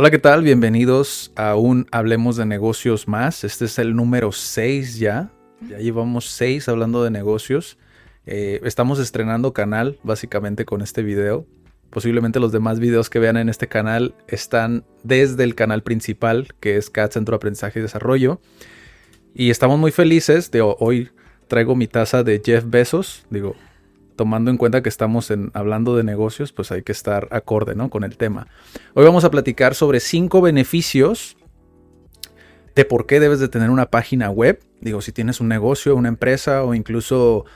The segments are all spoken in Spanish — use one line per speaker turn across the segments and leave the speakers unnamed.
Hola, ¿qué tal? Bienvenidos a un Hablemos de Negocios más. Este es el número 6 ya. Ya llevamos 6 hablando de negocios. Eh, estamos estrenando canal básicamente con este video. Posiblemente los demás videos que vean en este canal están desde el canal principal, que es CAT Centro de Aprendizaje y Desarrollo. Y estamos muy felices de hoy traigo mi taza de Jeff Bezos. Digo, tomando en cuenta que estamos hablando de negocios, pues hay que estar acorde con el tema. Hoy vamos a platicar sobre cinco beneficios de por qué debes de tener una página web. Digo, si tienes un negocio, una empresa o incluso,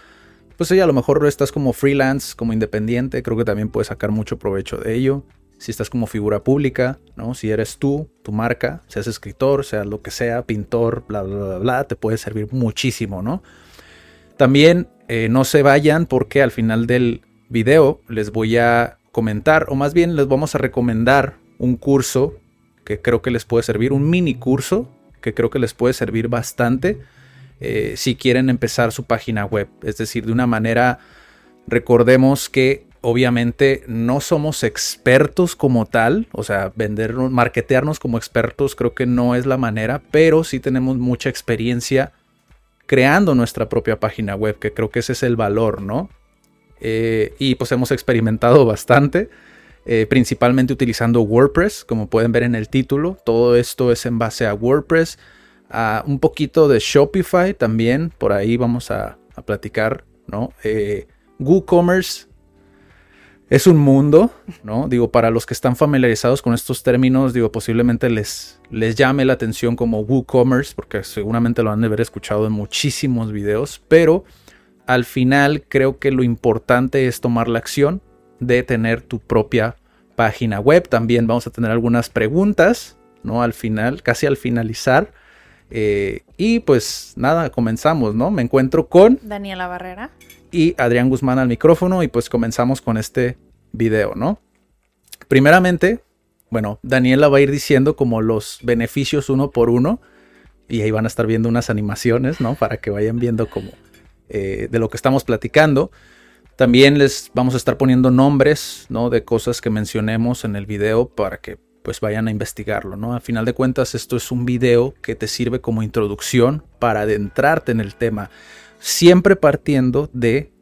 pues sí, a lo mejor estás como freelance, como independiente, creo que también puedes sacar mucho provecho de ello. Si estás como figura pública, ¿no? Si eres tú, tu marca, seas escritor, sea lo que sea, pintor, bla, bla, bla, bla, te puede servir muchísimo, ¿no? También eh, no se vayan porque al final del video les voy a comentar, o más bien les vamos a recomendar un curso que creo que les puede servir, un mini curso que creo que les puede servir bastante eh, si quieren empezar su página web. Es decir, de una manera, recordemos que obviamente no somos expertos como tal, o sea, vendernos, marketearnos como expertos creo que no es la manera, pero sí tenemos mucha experiencia creando nuestra propia página web, que creo que ese es el valor, ¿no? Eh, y pues hemos experimentado bastante, eh, principalmente utilizando WordPress, como pueden ver en el título, todo esto es en base a WordPress, a un poquito de Shopify también, por ahí vamos a, platicar, ¿no? Eh, WooCommerce es un mundo, ¿no? Digo, para los que están familiarizados con estos términos, digo, posiblemente les, les llame la atención como WooCommerce, porque seguramente lo han de haber escuchado en muchísimos videos, pero al final creo que lo importante es tomar la acción de tener tu propia página web. También vamos a tener algunas preguntas, ¿no? Al final, casi al finalizar. Eh, y pues nada, comenzamos, ¿no? Me encuentro con
Daniela Barrera
y Adrián Guzmán al micrófono y pues comenzamos con este video, ¿no? Primeramente, bueno, Daniela va a ir diciendo como los beneficios uno por uno y ahí van a estar viendo unas animaciones, ¿no? Para que vayan viendo como eh, de lo que estamos platicando. También les vamos a estar poniendo nombres, ¿no? De cosas que mencionemos en el video para que pues vayan a investigarlo, ¿no? Al final de cuentas esto es un video que te sirve como introducción para adentrarte en el tema siempre partiendo de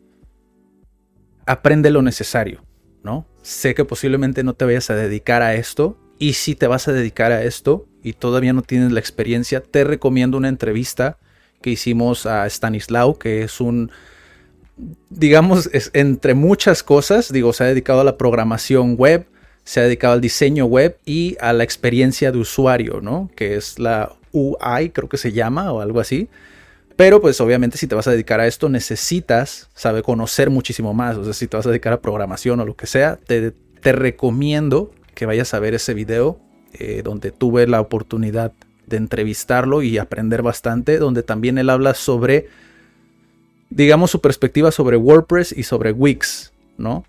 aprende lo necesario, ¿no? Sé que posiblemente no te vayas a dedicar a esto y si te vas a dedicar a esto y todavía no tienes la experiencia, te recomiendo una entrevista que hicimos a Stanislao, que es un, digamos, es, entre muchas cosas, digo, se ha dedicado a la programación web, se ha dedicado al diseño web y a la experiencia de usuario, ¿no? Que es la UI, creo que se llama o algo así. Pero pues obviamente si te vas a dedicar a esto necesitas saber conocer muchísimo más. O sea, si te vas a dedicar a programación o lo que sea, te, recomiendo que vayas a ver ese video eh, donde tuve la oportunidad de entrevistarlo y aprender bastante, donde también él habla sobre, digamos, su perspectiva sobre WordPress y sobre Wix, ¿no?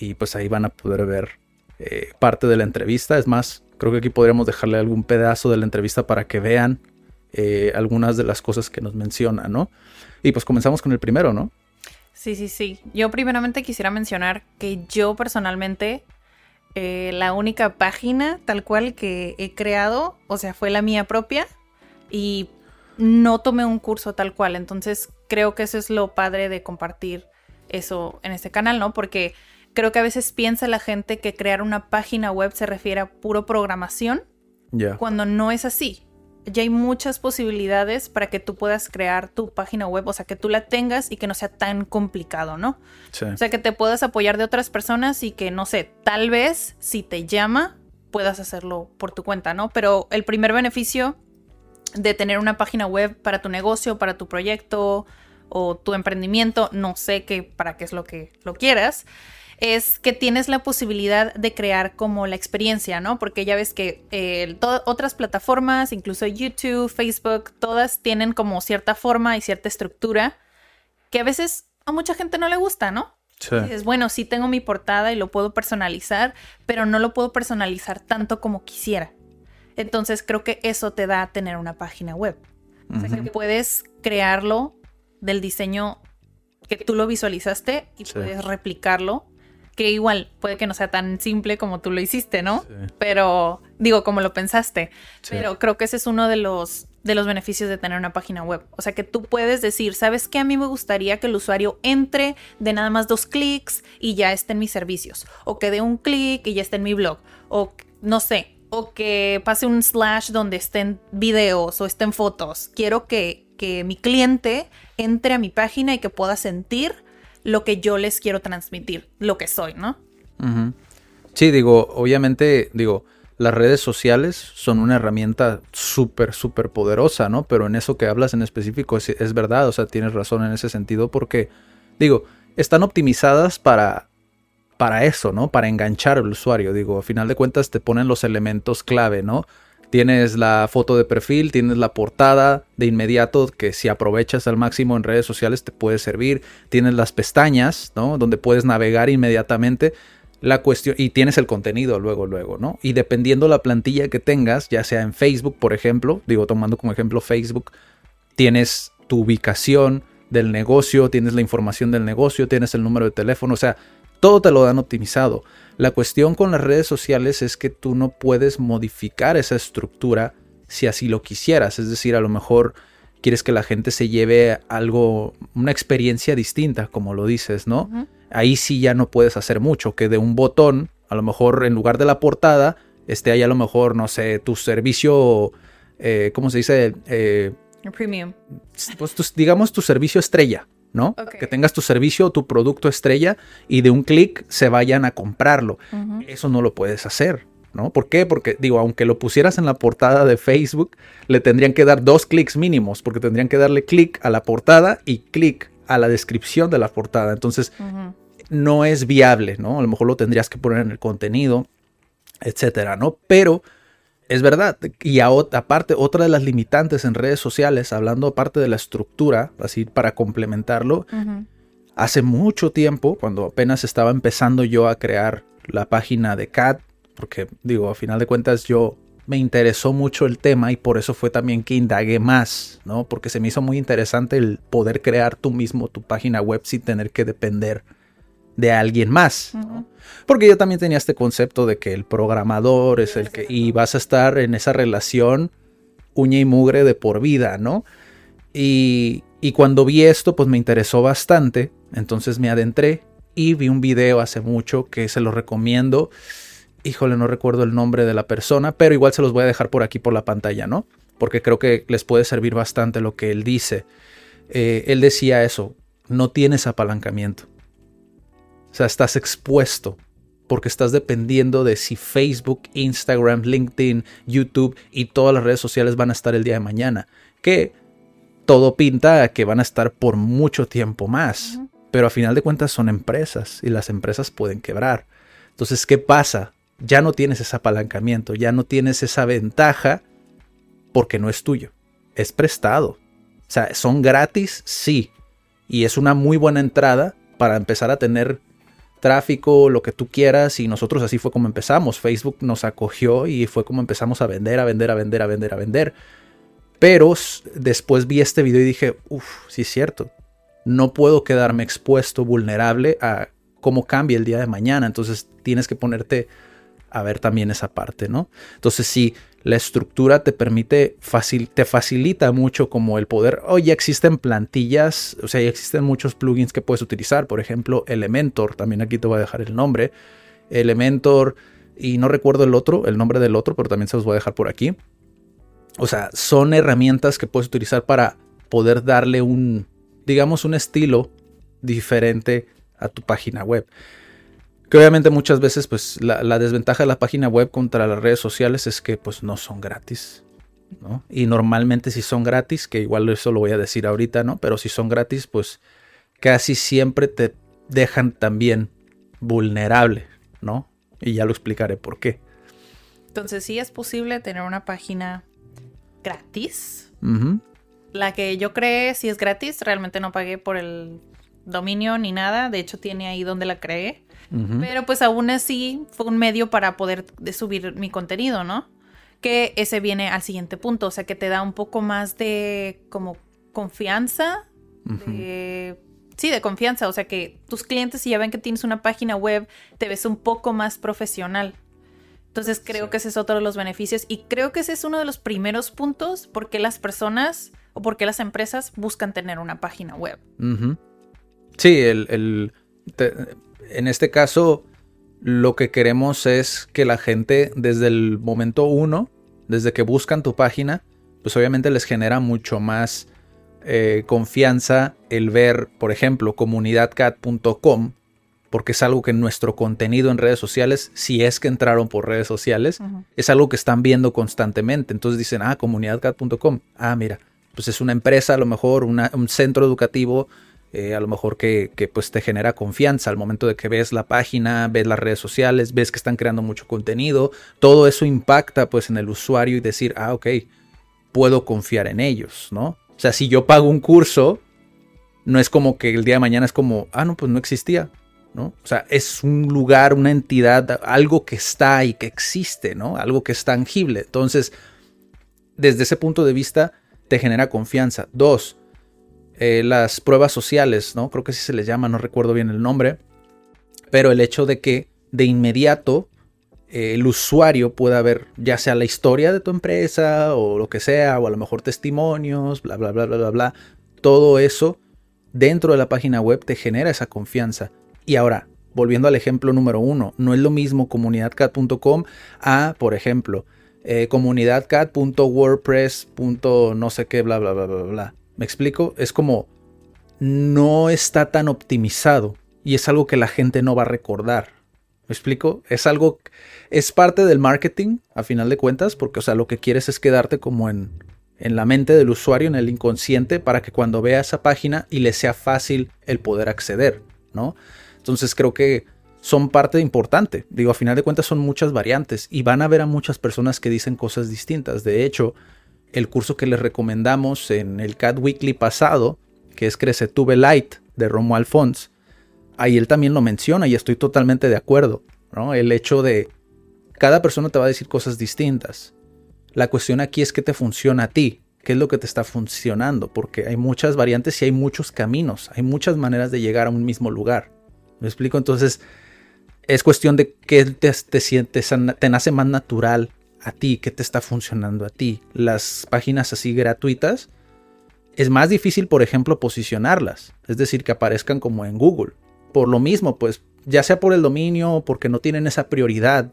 Y pues ahí van a poder ver eh, parte de la entrevista. Es más, creo que aquí podríamos dejarle algún pedazo de la entrevista para que vean eh, algunas de las cosas que nos menciona, ¿no? Y pues comenzamos con el primero, ¿no?
Sí, sí, sí. Yo primeramente quisiera mencionar que yo personalmente, eh, la única página tal cual que he creado, o sea, fue la mía propia y no tomé un curso tal cual. Entonces creo que eso es lo padre de compartir eso en este canal, ¿no? Porque creo que a veces piensa la gente que crear una página web se refiere a puro programación, cuando no es así ya hay muchas posibilidades para que tú puedas crear tu página web, o sea, que tú la tengas y que no sea tan complicado, ¿no? O sea, que te puedas apoyar de otras personas y que, no sé, tal vez si te llama, puedas hacerlo por tu cuenta, ¿no? Pero el primer beneficio de tener una página web para tu negocio, para tu proyecto, o tu emprendimiento, no sé qué, para qué es lo que lo quieras, es que tienes la posibilidad de crear como la experiencia, ¿no? Porque ya ves que eh, otras plataformas, incluso YouTube, Facebook, todas tienen como cierta forma y cierta estructura que a veces a mucha gente no le gusta, ¿no? Sí. Dices, bueno, sí tengo mi portada y lo puedo personalizar, pero no lo puedo personalizar tanto como quisiera. Entonces creo que eso te da a tener una página web. O sea, que puedes crearlo del diseño que tú lo visualizaste y puedes replicarlo que igual puede que no sea tan simple como tú lo hiciste, ¿no? Pero digo, como lo pensaste. Pero creo que ese es uno de los, de los beneficios de tener una página web. O sea, que tú puedes decir, ¿sabes qué? A mí me gustaría que el usuario entre de nada más dos clics y ya esté en mis servicios. O que dé un clic y ya esté en mi blog. O no sé. O que pase un slash donde estén videos o estén fotos. Quiero que, que mi cliente entre a mi página y que pueda sentir lo que yo les quiero transmitir, lo que soy, ¿no?
Sí, digo, obviamente, digo, las redes sociales son una herramienta súper, súper poderosa, ¿no? Pero en eso que hablas en específico es, verdad, o sea, tienes razón en ese sentido porque, digo, están optimizadas para, para eso, ¿no? Para enganchar al usuario, digo, a final de cuentas te ponen los elementos clave, ¿no? Tienes la foto de perfil, tienes la portada de inmediato que si aprovechas al máximo en redes sociales te puede servir. Tienes las pestañas, ¿no? Donde puedes navegar inmediatamente la cuestión y tienes el contenido luego, luego, ¿no? Y dependiendo la plantilla que tengas, ya sea en Facebook, por ejemplo, digo tomando como ejemplo Facebook, tienes tu ubicación del negocio, tienes la información del negocio, tienes el número de teléfono, o sea, todo te lo dan optimizado. La cuestión con las redes sociales es que tú no puedes modificar esa estructura si así lo quisieras. Es decir, a lo mejor quieres que la gente se lleve algo, una experiencia distinta, como lo dices, ¿no? Ahí sí ya no puedes hacer mucho, que de un botón, a lo mejor en lugar de la portada, esté ahí a lo mejor, no sé, tu servicio, eh, ¿cómo se dice?
Eh, premium.
Pues digamos tu servicio estrella, ¿no? Que tengas tu servicio o tu producto estrella y de un clic se vayan a comprarlo. Eso no lo puedes hacer, ¿no? ¿Por qué? Porque, digo, aunque lo pusieras en la portada de Facebook, le tendrían que dar dos clics mínimos, porque tendrían que darle clic a la portada y clic a la descripción de la portada. Entonces, no es viable, ¿no? A lo mejor lo tendrías que poner en el contenido, etcétera, ¿no? Pero es verdad. Y aparte, otra de las limitantes en redes sociales, hablando aparte de la estructura, así para complementarlo, hace mucho tiempo, cuando apenas estaba empezando yo a crear la página de CAT, porque digo, a final de cuentas yo me interesó mucho el tema y por eso fue también que indagué más, ¿no? Porque se me hizo muy interesante el poder crear tú mismo tu página web sin tener que depender de alguien más. Porque yo también tenía este concepto de que el programador es el que... Y vas a estar en esa relación uña y mugre de por vida, ¿no? Y, y cuando vi esto, pues me interesó bastante. Entonces me adentré y vi un video hace mucho que se lo recomiendo. Híjole, no recuerdo el nombre de la persona, pero igual se los voy a dejar por aquí por la pantalla, ¿no? Porque creo que les puede servir bastante lo que él dice. Eh, él decía eso, no tienes apalancamiento. O sea, estás expuesto porque estás dependiendo de si Facebook, Instagram, LinkedIn, YouTube y todas las redes sociales van a estar el día de mañana. Que todo pinta a que van a estar por mucho tiempo más. Pero a final de cuentas son empresas y las empresas pueden quebrar. Entonces, ¿qué pasa? Ya no tienes ese apalancamiento, ya no tienes esa ventaja porque no es tuyo, es prestado. O sea, son gratis, sí. Y es una muy buena entrada para empezar a tener tráfico, lo que tú quieras, y nosotros así fue como empezamos. Facebook nos acogió y fue como empezamos a vender, a vender, a vender, a vender, a vender. Pero después vi este video y dije, uff, sí es cierto. No puedo quedarme expuesto, vulnerable a cómo cambia el día de mañana. Entonces tienes que ponerte a ver también esa parte, ¿no? Entonces sí, la estructura te permite, te facilita mucho como el poder, oh, ya existen plantillas, o sea, ya existen muchos plugins que puedes utilizar, por ejemplo, Elementor, también aquí te voy a dejar el nombre, Elementor, y no recuerdo el otro, el nombre del otro, pero también se los voy a dejar por aquí. O sea, son herramientas que puedes utilizar para poder darle un, digamos, un estilo diferente a tu página web. Que obviamente muchas veces pues la, desventaja de la página web contra las redes sociales es que pues no son gratis. ¿no? Y normalmente si son gratis, que igual eso lo voy a decir ahorita, ¿no? Pero si son gratis, pues casi siempre te dejan también vulnerable, ¿no? Y ya lo explicaré por qué.
Entonces sí es posible tener una página gratis. La que yo creé sí es gratis, realmente no pagué por el dominio ni nada, de hecho tiene ahí donde la creé.
Ujú.
Pero pues aún así fue un medio para poder de subir mi contenido, ¿no? Que ese viene al siguiente punto, o sea que te da un poco más de como confianza, de- sí, de confianza, o sea que tus clientes si ya ven que tienes una página web, te ves un poco más profesional. Entonces creo
Sí.
que ese es otro de los beneficios y creo que ese es uno de los primeros puntos porque las personas o porque las empresas buscan tener una página web.
Sí, el, el- te- en este caso lo que queremos es que la gente desde el momento uno, desde que buscan tu página, pues obviamente les genera mucho más eh, confianza el ver, por ejemplo, comunidadcat.com, porque es algo que nuestro contenido en redes sociales, si es que entraron por redes sociales, es algo que están viendo constantemente. Entonces dicen, ah, comunidadcat.com. Ah, mira, pues es una empresa, a lo mejor una- un centro educativo, eh, a lo mejor que, que, pues te genera confianza al momento de que ves la página, ves las redes sociales, ves que están creando mucho contenido. Todo eso impacta pues en el usuario y decir, ah, ok, puedo confiar en ellos, ¿no? O sea, si yo pago un curso, no es como que el día de mañana es como, ah, no, pues no existía. ¿no? O sea, es un lugar, una entidad, algo que está y que existe, ¿no? Algo que es tangible. Entonces, desde ese punto de vista, te genera confianza. Dos, eh, las pruebas sociales, ¿no? Creo que así se les llama, no recuerdo bien el nombre. Pero el hecho de que de inmediato eh, el usuario pueda ver ya sea la historia de tu empresa o lo que sea, o a lo mejor testimonios, bla, bla, bla, bla, bla, bla. Todo eso dentro de la página web te genera esa confianza. Y ahora, volviendo al ejemplo número uno, no es lo mismo comunidadcat.com a, por ejemplo, eh, comunidadcat.wordpress. no sé qué, bla, bla, bla, bla, bla. ¿Me explico? Es como no está tan optimizado y es algo que la gente no va a recordar. ¿Me explico? Es algo, es parte del marketing, a final de cuentas, porque, o sea, lo que quieres es quedarte como en, en la mente del usuario, en el inconsciente, para que cuando vea esa página y le sea fácil el poder acceder, ¿no? Entonces creo que son parte importante. Digo, a final de cuentas son muchas variantes y van a ver a muchas personas que dicen cosas distintas. De hecho, el curso que les recomendamos en el Cat Weekly pasado, que es Crecetube Light de Romo Alfons, ahí él también lo menciona y estoy totalmente de acuerdo. ¿no? El hecho de cada persona te va a decir cosas distintas. La cuestión aquí es qué te funciona a ti, qué es lo que te está funcionando, porque hay muchas variantes y hay muchos caminos, hay muchas maneras de llegar a un mismo lugar. ¿Me explico? Entonces, es cuestión de qué te, te sientes, te nace más natural a ti, qué te está funcionando a ti. Las páginas así gratuitas, es más difícil, por ejemplo, posicionarlas, es decir, que aparezcan como en Google. Por lo mismo, pues, ya sea por el dominio o porque no tienen esa prioridad,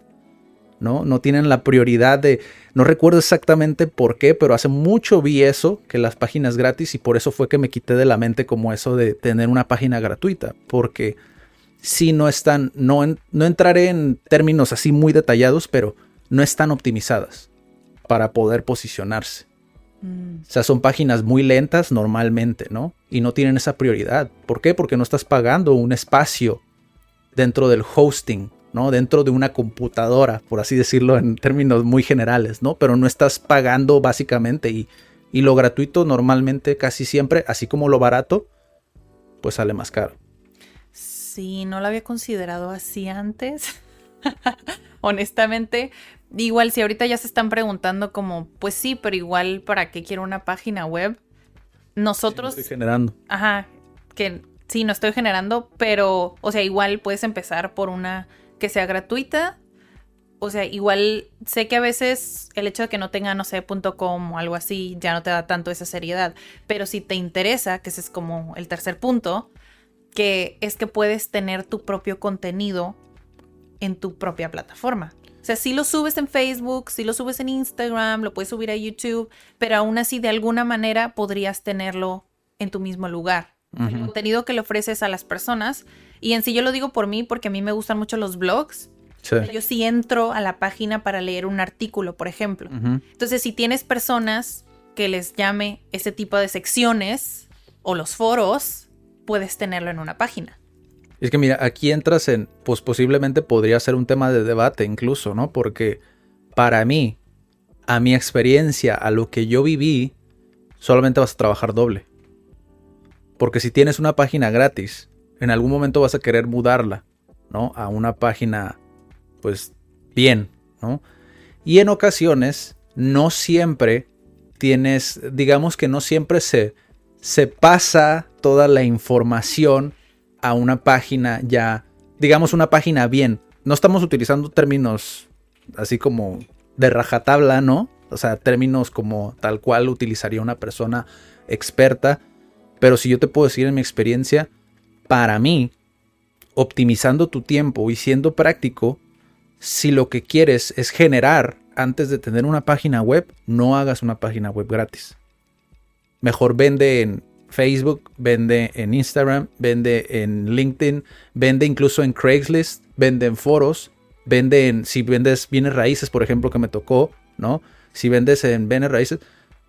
¿no? No tienen la prioridad de, no recuerdo exactamente por qué, pero hace mucho vi eso, que las páginas gratis, y por eso fue que me quité de la mente como eso de tener una página gratuita, porque si no están, no, no entraré en términos así muy detallados, pero no están optimizadas para poder posicionarse. Mm. O sea, son páginas muy lentas normalmente, ¿no? Y no tienen esa prioridad. ¿Por qué? Porque no estás pagando un espacio dentro del hosting, ¿no? Dentro de una computadora, por así decirlo en términos muy generales, ¿no? Pero no estás pagando básicamente y, y lo gratuito normalmente casi siempre, así como lo barato, pues sale más caro.
Sí, no lo había considerado así antes. Honestamente, igual si ahorita ya se están preguntando como, pues sí, pero igual para qué quiero una página web. Nosotros...
Sí, estoy generando.
Ajá, que sí, no estoy generando, pero, o sea, igual puedes empezar por una que sea gratuita. O sea, igual sé que a veces el hecho de que no tenga, no sé, .com o algo así, ya no te da tanto esa seriedad. Pero si te interesa, que ese es como el tercer punto, que es que puedes tener tu propio contenido en tu propia plataforma. O sea, si lo subes en Facebook, si lo subes en Instagram, lo puedes subir a YouTube, pero aún así de alguna manera podrías tenerlo en tu mismo lugar. Uh -huh. El contenido que le ofreces a las personas. Y en sí yo lo digo por mí porque a mí me gustan mucho los blogs. Yo sí entro a la página para leer un artículo, por ejemplo. Entonces, si tienes personas que les llame ese tipo de secciones o los foros, puedes tenerlo en una página.
Es que mira, aquí entras en, pues posiblemente podría ser un tema de debate incluso, ¿no? Porque para mí, a mi experiencia, a lo que yo viví, solamente vas a trabajar doble. Porque si tienes una página gratis, en algún momento vas a querer mudarla, ¿no? A una página, pues, bien, ¿no? Y en ocasiones, no siempre tienes, digamos que no siempre se, se pasa toda la información a una página ya, digamos una página bien. No estamos utilizando términos así como de rajatabla, ¿no? O sea, términos como tal cual utilizaría una persona experta. Pero si yo te puedo decir en mi experiencia, para mí, optimizando tu tiempo y siendo práctico, si lo que quieres es generar antes de tener una página web, no hagas una página web gratis. Mejor vende en Facebook, vende en Instagram, vende en LinkedIn, vende incluso en Craigslist, vende en foros, vende en, si vendes bienes raíces, por ejemplo, que me tocó, ¿no? Si vendes en bienes raíces,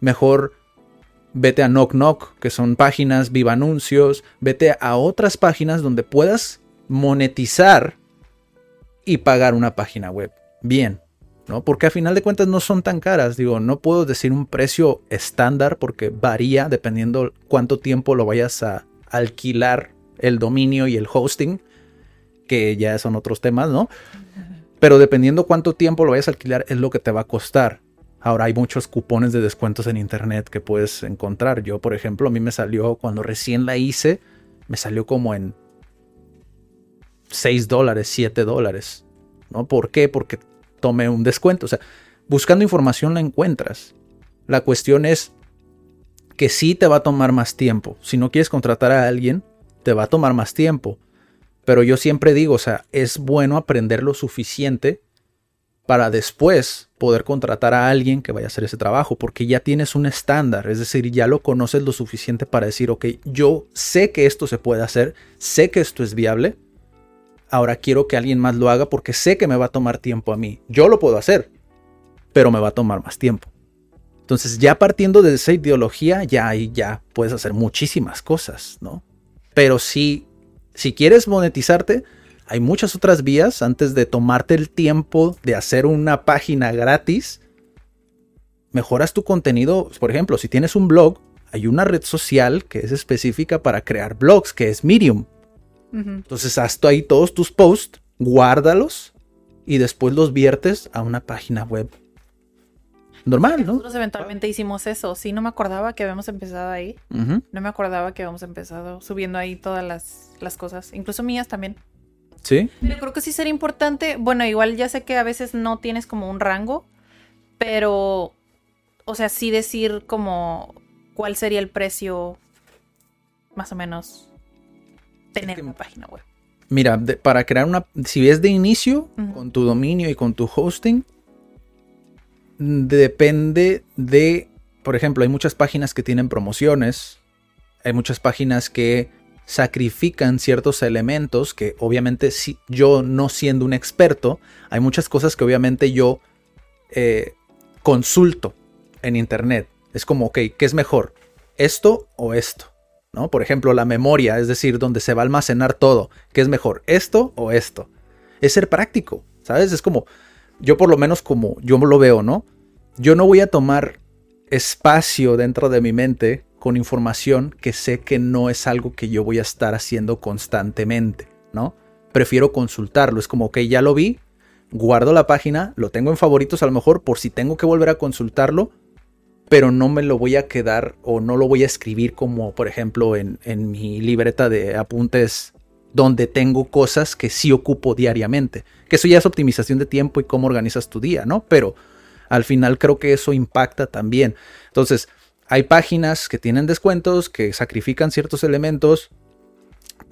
mejor vete a Knock Knock, que son páginas, viva anuncios, vete a otras páginas donde puedas monetizar y pagar una página web. Bien, ¿no? Porque a final de cuentas no son tan caras. Digo, no puedo decir un precio estándar porque varía dependiendo cuánto tiempo lo vayas a alquilar el dominio y el hosting, que ya son otros temas, ¿no? Pero dependiendo cuánto tiempo lo vayas a alquilar es lo que te va a costar. Ahora hay muchos cupones de descuentos en internet que puedes encontrar. Yo, por ejemplo, a mí me salió cuando recién la hice, me salió como en 6 dólares, 7 dólares. ¿No? ¿Por qué? Porque tome un descuento. O sea, buscando información la encuentras. La cuestión es que sí te va a tomar más tiempo. Si no quieres contratar a alguien, te va a tomar más tiempo. Pero yo siempre digo, o sea, es bueno aprender lo suficiente para después poder contratar a alguien que vaya a hacer ese trabajo, porque ya tienes un estándar, es decir, ya lo conoces lo suficiente para decir, ok, yo sé que esto se puede hacer, sé que esto es viable, ahora quiero que alguien más lo haga porque sé que me va a tomar tiempo a mí. Yo lo puedo hacer, pero me va a tomar más tiempo. Entonces, ya partiendo de esa ideología, ya ahí ya puedes hacer muchísimas cosas, ¿no? Pero si, si quieres monetizarte, hay muchas otras vías antes de tomarte el tiempo de hacer una página gratis. Mejoras tu contenido, por ejemplo, si tienes un blog, hay una red social que es específica para crear blogs, que es Medium. Entonces haz ahí todos tus posts, guárdalos y después los viertes a una página web. Normal, ¿no?
Nosotros eventualmente hicimos eso. Sí, no me acordaba que habíamos empezado ahí. No me acordaba que habíamos empezado subiendo ahí todas las, las cosas, incluso mías también.
Sí.
Pero creo que sí sería importante. Bueno, igual ya sé que a veces no tienes como un rango, pero, o sea, sí decir como cuál sería el precio más o menos tener una página web.
Mira, para crear una, si es de inicio, con tu dominio y con tu hosting, depende de, por ejemplo, hay muchas páginas que tienen promociones, hay muchas páginas que sacrifican ciertos elementos que obviamente si yo no siendo un experto, hay muchas cosas que obviamente yo eh, consulto en internet. Es como, ok, ¿qué es mejor? ¿Esto o esto? Por ejemplo, la memoria, es decir, donde se va a almacenar todo. ¿Qué es mejor, esto o esto? Es ser práctico, ¿sabes? Es como, yo por lo menos como yo lo veo, ¿no? Yo no voy a tomar espacio dentro de mi mente con información que sé que no es algo que yo voy a estar haciendo constantemente, ¿no? Prefiero consultarlo, es como, que ya lo vi, guardo la página, lo tengo en favoritos a lo mejor por si tengo que volver a consultarlo, pero no me lo voy a quedar o no lo voy a escribir como por ejemplo en, mi libreta de apuntes donde tengo cosas que sí ocupo diariamente. Que eso ya es optimización de tiempo y cómo organizas tu día, ¿no? Pero al final creo que eso impacta también. Entonces, hay páginas que tienen descuentos, que sacrifican ciertos elementos,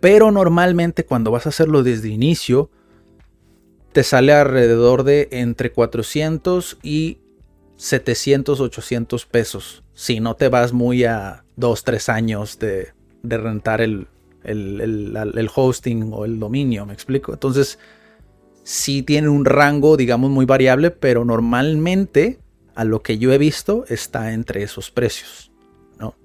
pero normalmente cuando vas a hacerlo desde inicio, te sale alrededor de entre 400 y 700, 800 pesos. Si no te vas muy a 2, 3 años de, rentar el, el, hosting o el dominio, me explico. Entonces, sí tiene un rango, digamos, muy variable, pero normalmente a lo que yo he visto está entre esos precios, ¿no?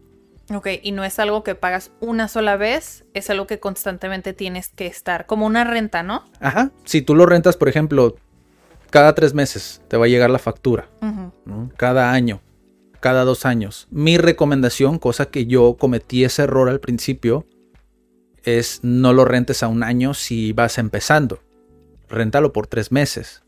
Ok, y no es algo que pagas una sola vez, es algo que constantemente tienes que estar, como una renta, ¿no?
Ajá, si tú lo rentas, por ejemplo, cada tres meses te va a llegar la factura, ¿no? cada año, cada dos años. Mi recomendación, cosa que yo cometí ese error al principio, es no lo rentes a un año si vas empezando. Réntalo por tres meses.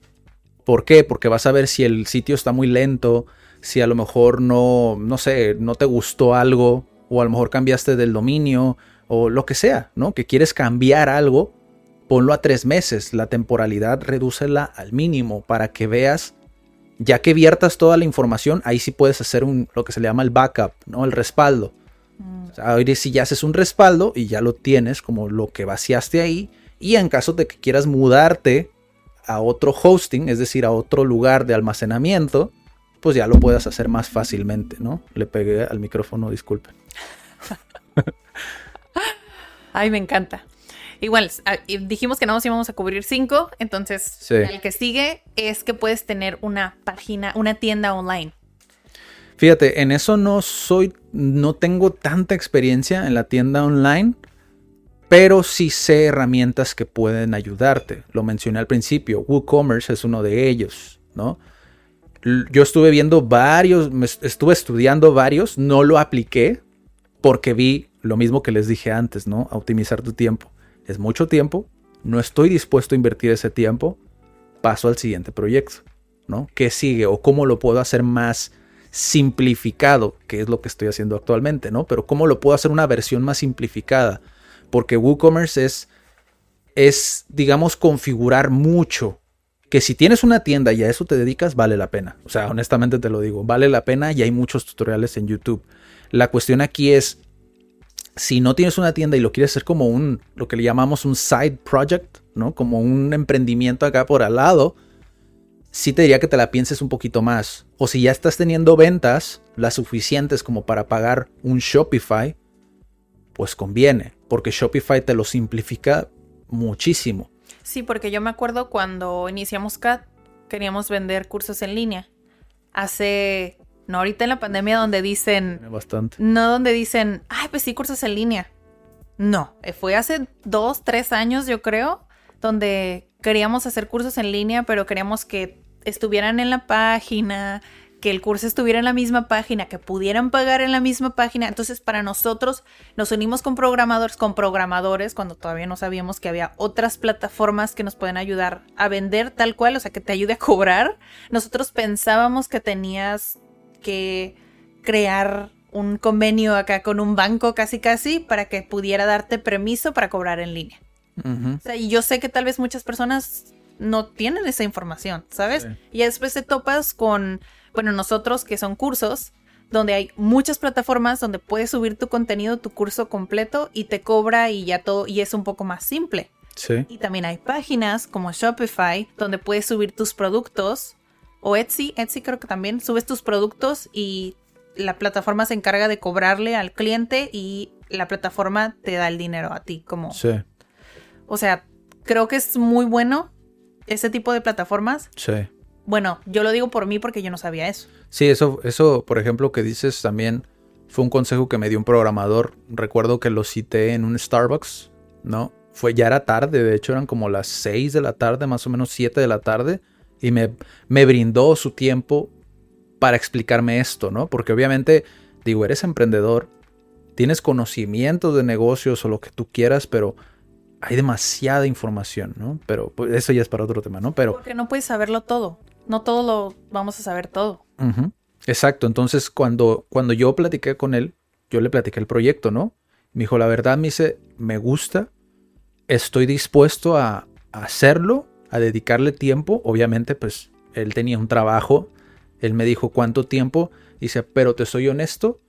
¿Por qué? Porque vas a ver si el sitio está muy lento, si a lo mejor no, no sé, no te gustó algo, o a lo mejor cambiaste del dominio, o lo que sea, ¿no? Que quieres cambiar algo, ponlo a tres meses. La temporalidad redúcela al mínimo para que veas, ya que viertas toda la información, ahí sí puedes hacer un, lo que se le llama el backup, ¿no? El respaldo. Mm. O sea, si ya haces un respaldo y ya lo tienes como lo que vaciaste ahí, y en caso de que quieras mudarte a otro hosting, es decir, a otro lugar de almacenamiento, pues ya lo puedas hacer más fácilmente, ¿no? Le pegué al micrófono, disculpen.
Ay, me encanta. Igual, ah, dijimos que no nos íbamos a cubrir cinco, entonces el que sigue es que puedes tener una página, una tienda online.
Fíjate, en eso no soy, no tengo tanta experiencia en la tienda online pero sí sé herramientas que pueden ayudarte. Lo mencioné al principio, WooCommerce es uno de ellos, ¿no? Yo estuve viendo varios, estuve estudiando varios, no lo apliqué porque vi lo mismo que les dije antes, ¿no? A optimizar tu tiempo. Es mucho tiempo, no estoy dispuesto a invertir ese tiempo, paso al siguiente proyecto, ¿no? ¿Qué sigue o cómo lo puedo hacer más simplificado, que es lo que estoy haciendo actualmente, ¿no? Pero cómo lo puedo hacer una versión más simplificada porque WooCommerce es, es, digamos, configurar mucho. Que si tienes una tienda y a eso te dedicas, vale la pena. O sea, honestamente te lo digo, vale la pena y hay muchos tutoriales en YouTube. La cuestión aquí es, si no tienes una tienda y lo quieres hacer como un, lo que le llamamos un side project, ¿no? Como un emprendimiento acá por al lado, sí te diría que te la pienses un poquito más. O si ya estás teniendo ventas, las suficientes como para pagar un Shopify, pues conviene porque Shopify te lo simplifica muchísimo.
Sí, porque yo me acuerdo cuando iniciamos CAT, queríamos vender cursos en línea. Hace, no ahorita en la pandemia donde dicen...
Bastante.
No donde dicen, ay, pues sí, cursos en línea. No, eh, fue hace dos, tres años yo creo, donde queríamos hacer cursos en línea, pero queríamos que estuvieran en la página, que el curso estuviera en la misma página, que pudieran pagar en la misma página. Entonces, para nosotros nos unimos con programadores, con programadores, cuando todavía no sabíamos que había otras plataformas que nos pueden ayudar a vender tal cual, o sea, que te ayude a cobrar. Nosotros pensábamos que tenías que crear un convenio acá con un banco casi casi para que pudiera darte permiso para cobrar en línea. O sea, y yo sé que tal vez muchas personas no tienen esa información, ¿sabes? Y después te topas con bueno, nosotros que son cursos, donde hay muchas plataformas donde puedes subir tu contenido, tu curso completo y te cobra y ya todo, y es un poco más simple.
Sí.
Y también hay páginas como Shopify donde puedes subir tus productos o Etsy, Etsy creo que también subes tus productos y la plataforma se encarga de cobrarle al cliente y la plataforma te da el dinero a ti como
Sí.
O sea, creo que es muy bueno ese tipo de plataformas.
Sí.
Bueno, yo lo digo por mí porque yo no sabía eso.
Sí, eso, eso, por ejemplo, que dices también fue un consejo que me dio un programador. Recuerdo que lo cité en un Starbucks, ¿no? Fue ya era tarde, de hecho eran como las 6 de la tarde, más o menos 7 de la tarde, y me, me brindó su tiempo para explicarme esto, ¿no? Porque obviamente, digo, eres emprendedor, tienes conocimiento de negocios o lo que tú quieras, pero hay demasiada información, ¿no? Pero pues, eso ya es para otro tema, ¿no? Pero...
Porque no puedes saberlo todo no todo lo vamos a saber todo.
Exacto, entonces cuando, cuando yo platiqué con él, yo le platiqué el proyecto, ¿no? Me dijo, la verdad, me dice, me gusta, estoy dispuesto a, a hacerlo, a dedicarle tiempo, obviamente, pues él tenía un trabajo, él me dijo cuánto tiempo, dice, pero te soy honesto,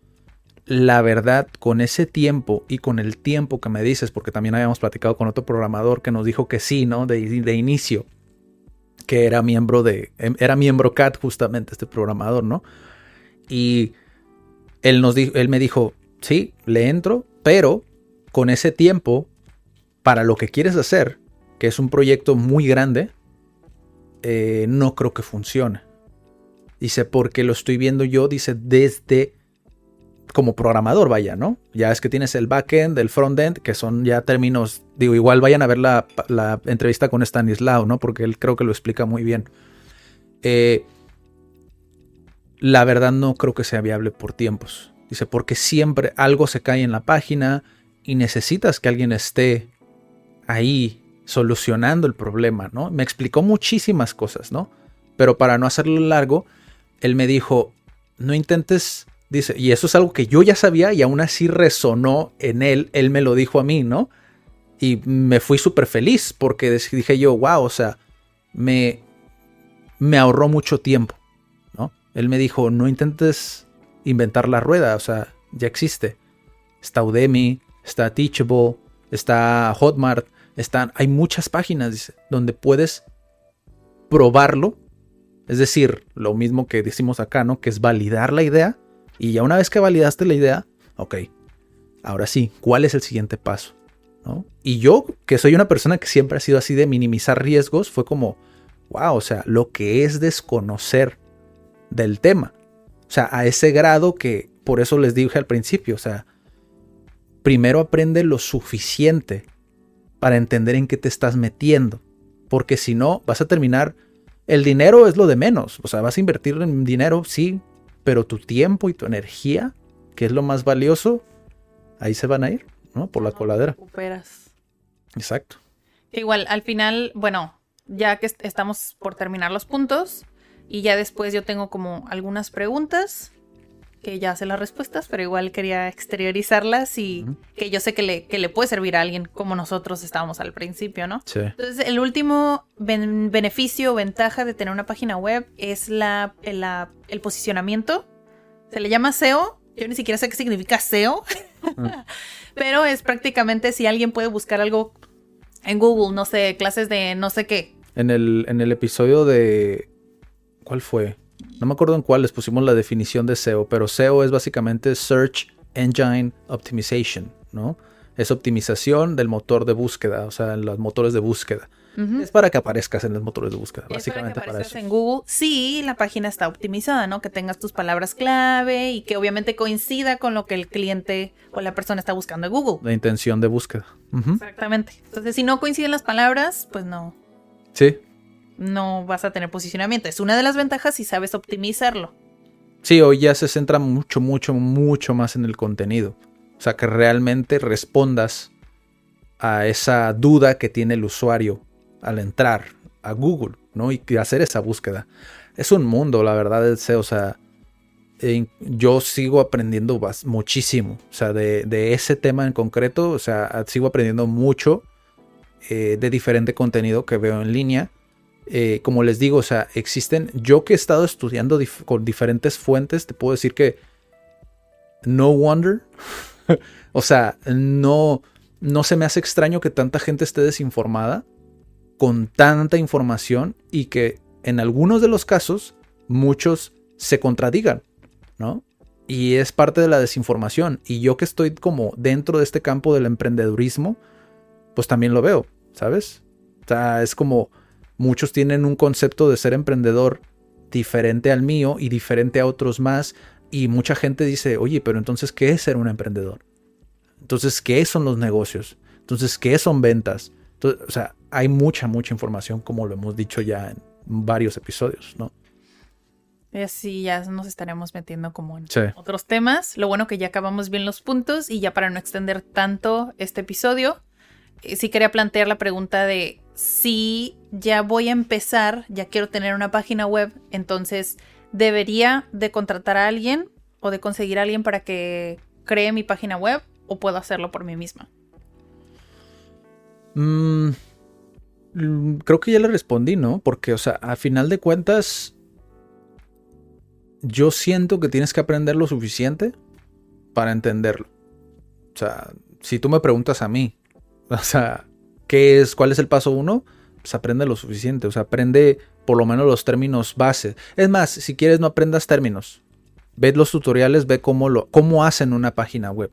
la verdad, con ese tiempo y con el tiempo que me dices, porque también habíamos platicado con otro programador que nos dijo que sí, ¿no? De, de inicio que era miembro de, em, era miembro CAT justamente, este programador, ¿no? Y él, nos dijo, él me dijo, sí, le entro, pero con ese tiempo, para lo que quieres hacer, que es un proyecto muy grande, eh, no creo que funcione. Dice, porque lo estoy viendo yo, dice, desde como programador, vaya, ¿no? Ya es que tienes el backend, el frontend, que son ya términos, digo, igual vayan a ver la, entrevista con Stanislao, ¿no? Porque él creo que lo explica muy bien. Eh, la verdad no creo que sea viable por tiempos. Dice, porque siempre algo se cae en la página y necesitas que alguien esté ahí solucionando el problema, ¿no? Me explicó muchísimas cosas, ¿no? Pero para no hacerlo largo, él me dijo, no intentes Dice, y eso es algo que yo ya sabía y aún así resonó en él, él me lo dijo a mí, ¿no? Y me fui súper feliz porque dije yo, wow, o sea, me, me ahorró mucho tiempo, ¿no? Él me dijo, no intentes inventar la rueda, o sea, ya existe. Está Udemy, está Teachable, está Hotmart, están, hay muchas páginas donde puedes probarlo. Es decir, lo mismo que decimos acá, ¿no? Que es validar la idea y ya una vez que validaste la idea, ok, ahora sí, ¿cuál es el siguiente paso? ¿No? Y yo, que soy una persona que siempre ha sido así de minimizar riesgos, fue como, wow, o sea, lo que es desconocer del tema. O sea, a ese grado que, por eso les dije al principio, o sea, primero aprende lo suficiente para entender en qué te estás metiendo. Porque si no, vas a terminar, el dinero es lo de menos. O sea, vas a invertir en dinero, sí, pero tu tiempo y tu energía, que es lo más valioso, ahí se van a ir, ¿no? Por la coladera.
Recuperas.
Exacto.
Igual, al final, bueno, ya que estamos por terminar los puntos y ya después yo tengo como algunas preguntas que ya sé las respuestas, pero igual quería exteriorizarlas y que yo sé que le, que le puede servir a alguien como nosotros estábamos al principio, ¿no?
Sí.
Entonces, el último beneficio o ventaja de tener una página web es la, el posicionamiento. Se le llama SEO. Yo ni siquiera sé qué significa SEO, pero es prácticamente si alguien puede buscar algo en Google, no sé, clases de no sé qué.
En el, en el episodio de... ¿Cuál fue? No me acuerdo en cuál les pusimos la definición de SEO, pero SEO es básicamente Search Engine Optimization, ¿no? Es optimización del motor de búsqueda, o sea, en los motores de búsqueda. Es para que aparezcas en los motores de búsqueda, básicamente para, que
eso. en Google, sí, la página está optimizada, ¿no? Que tengas tus palabras clave y que obviamente coincida con lo que el cliente o la persona está buscando en Google.
La intención de búsqueda.
Exactamente. Entonces, si no coinciden las palabras, pues no.
Sí,
no vas a tener posicionamiento. Es una de las ventajas si sabes optimizarlo.
Sí, hoy ya se centra mucho, mucho, mucho más en el contenido. O sea, que realmente respondas a esa duda que tiene el usuario al entrar a Google, ¿no? Y hacer esa búsqueda. Es un mundo, la verdad, el SEO. O sea, yo sigo aprendiendo muchísimo. O sea, de, ese tema en concreto, o sea, sigo aprendiendo mucho eh, de diferente contenido que veo en línea eh, como les digo, o sea, existen, yo que he estado estudiando con diferentes fuentes, te puedo decir que no wonder, o sea, no, no se me hace extraño que tanta gente esté desinformada con tanta información y que en algunos de los casos muchos se contradigan, ¿no? Y es parte de la desinformación. Y yo que estoy como dentro de este campo del emprendedurismo, pues también lo veo, ¿sabes? O sea, es como Muchos tienen un concepto de ser emprendedor diferente al mío y diferente a otros más. Y mucha gente dice, oye, pero entonces, ¿qué es ser un emprendedor? Entonces, ¿qué son los negocios? Entonces, ¿qué son ventas? o sea, hay mucha, mucha información, como lo hemos dicho ya en varios episodios, ¿no?
Sí, ya nos estaremos metiendo como en otros temas. Lo bueno que ya acabamos bien los puntos y ya para no extender tanto este episodio, eh, sí quería plantear la pregunta de si ya voy a empezar, ya quiero tener una página web, entonces debería de contratar a alguien o de conseguir a alguien para que cree mi página web o puedo hacerlo por mí misma.
Mm, creo que ya le respondí, ¿no? Porque, o sea, a final de cuentas, yo siento que tienes que aprender lo suficiente para entenderlo. O sea, si tú me preguntas a mí, o sea, ¿Qué es, ¿Cuál es el paso uno? Pues aprende lo suficiente, o sea, aprende por lo menos los términos base. Es más, si quieres no aprendas términos. Ve los tutoriales, ve cómo, lo, cómo hacen una página web.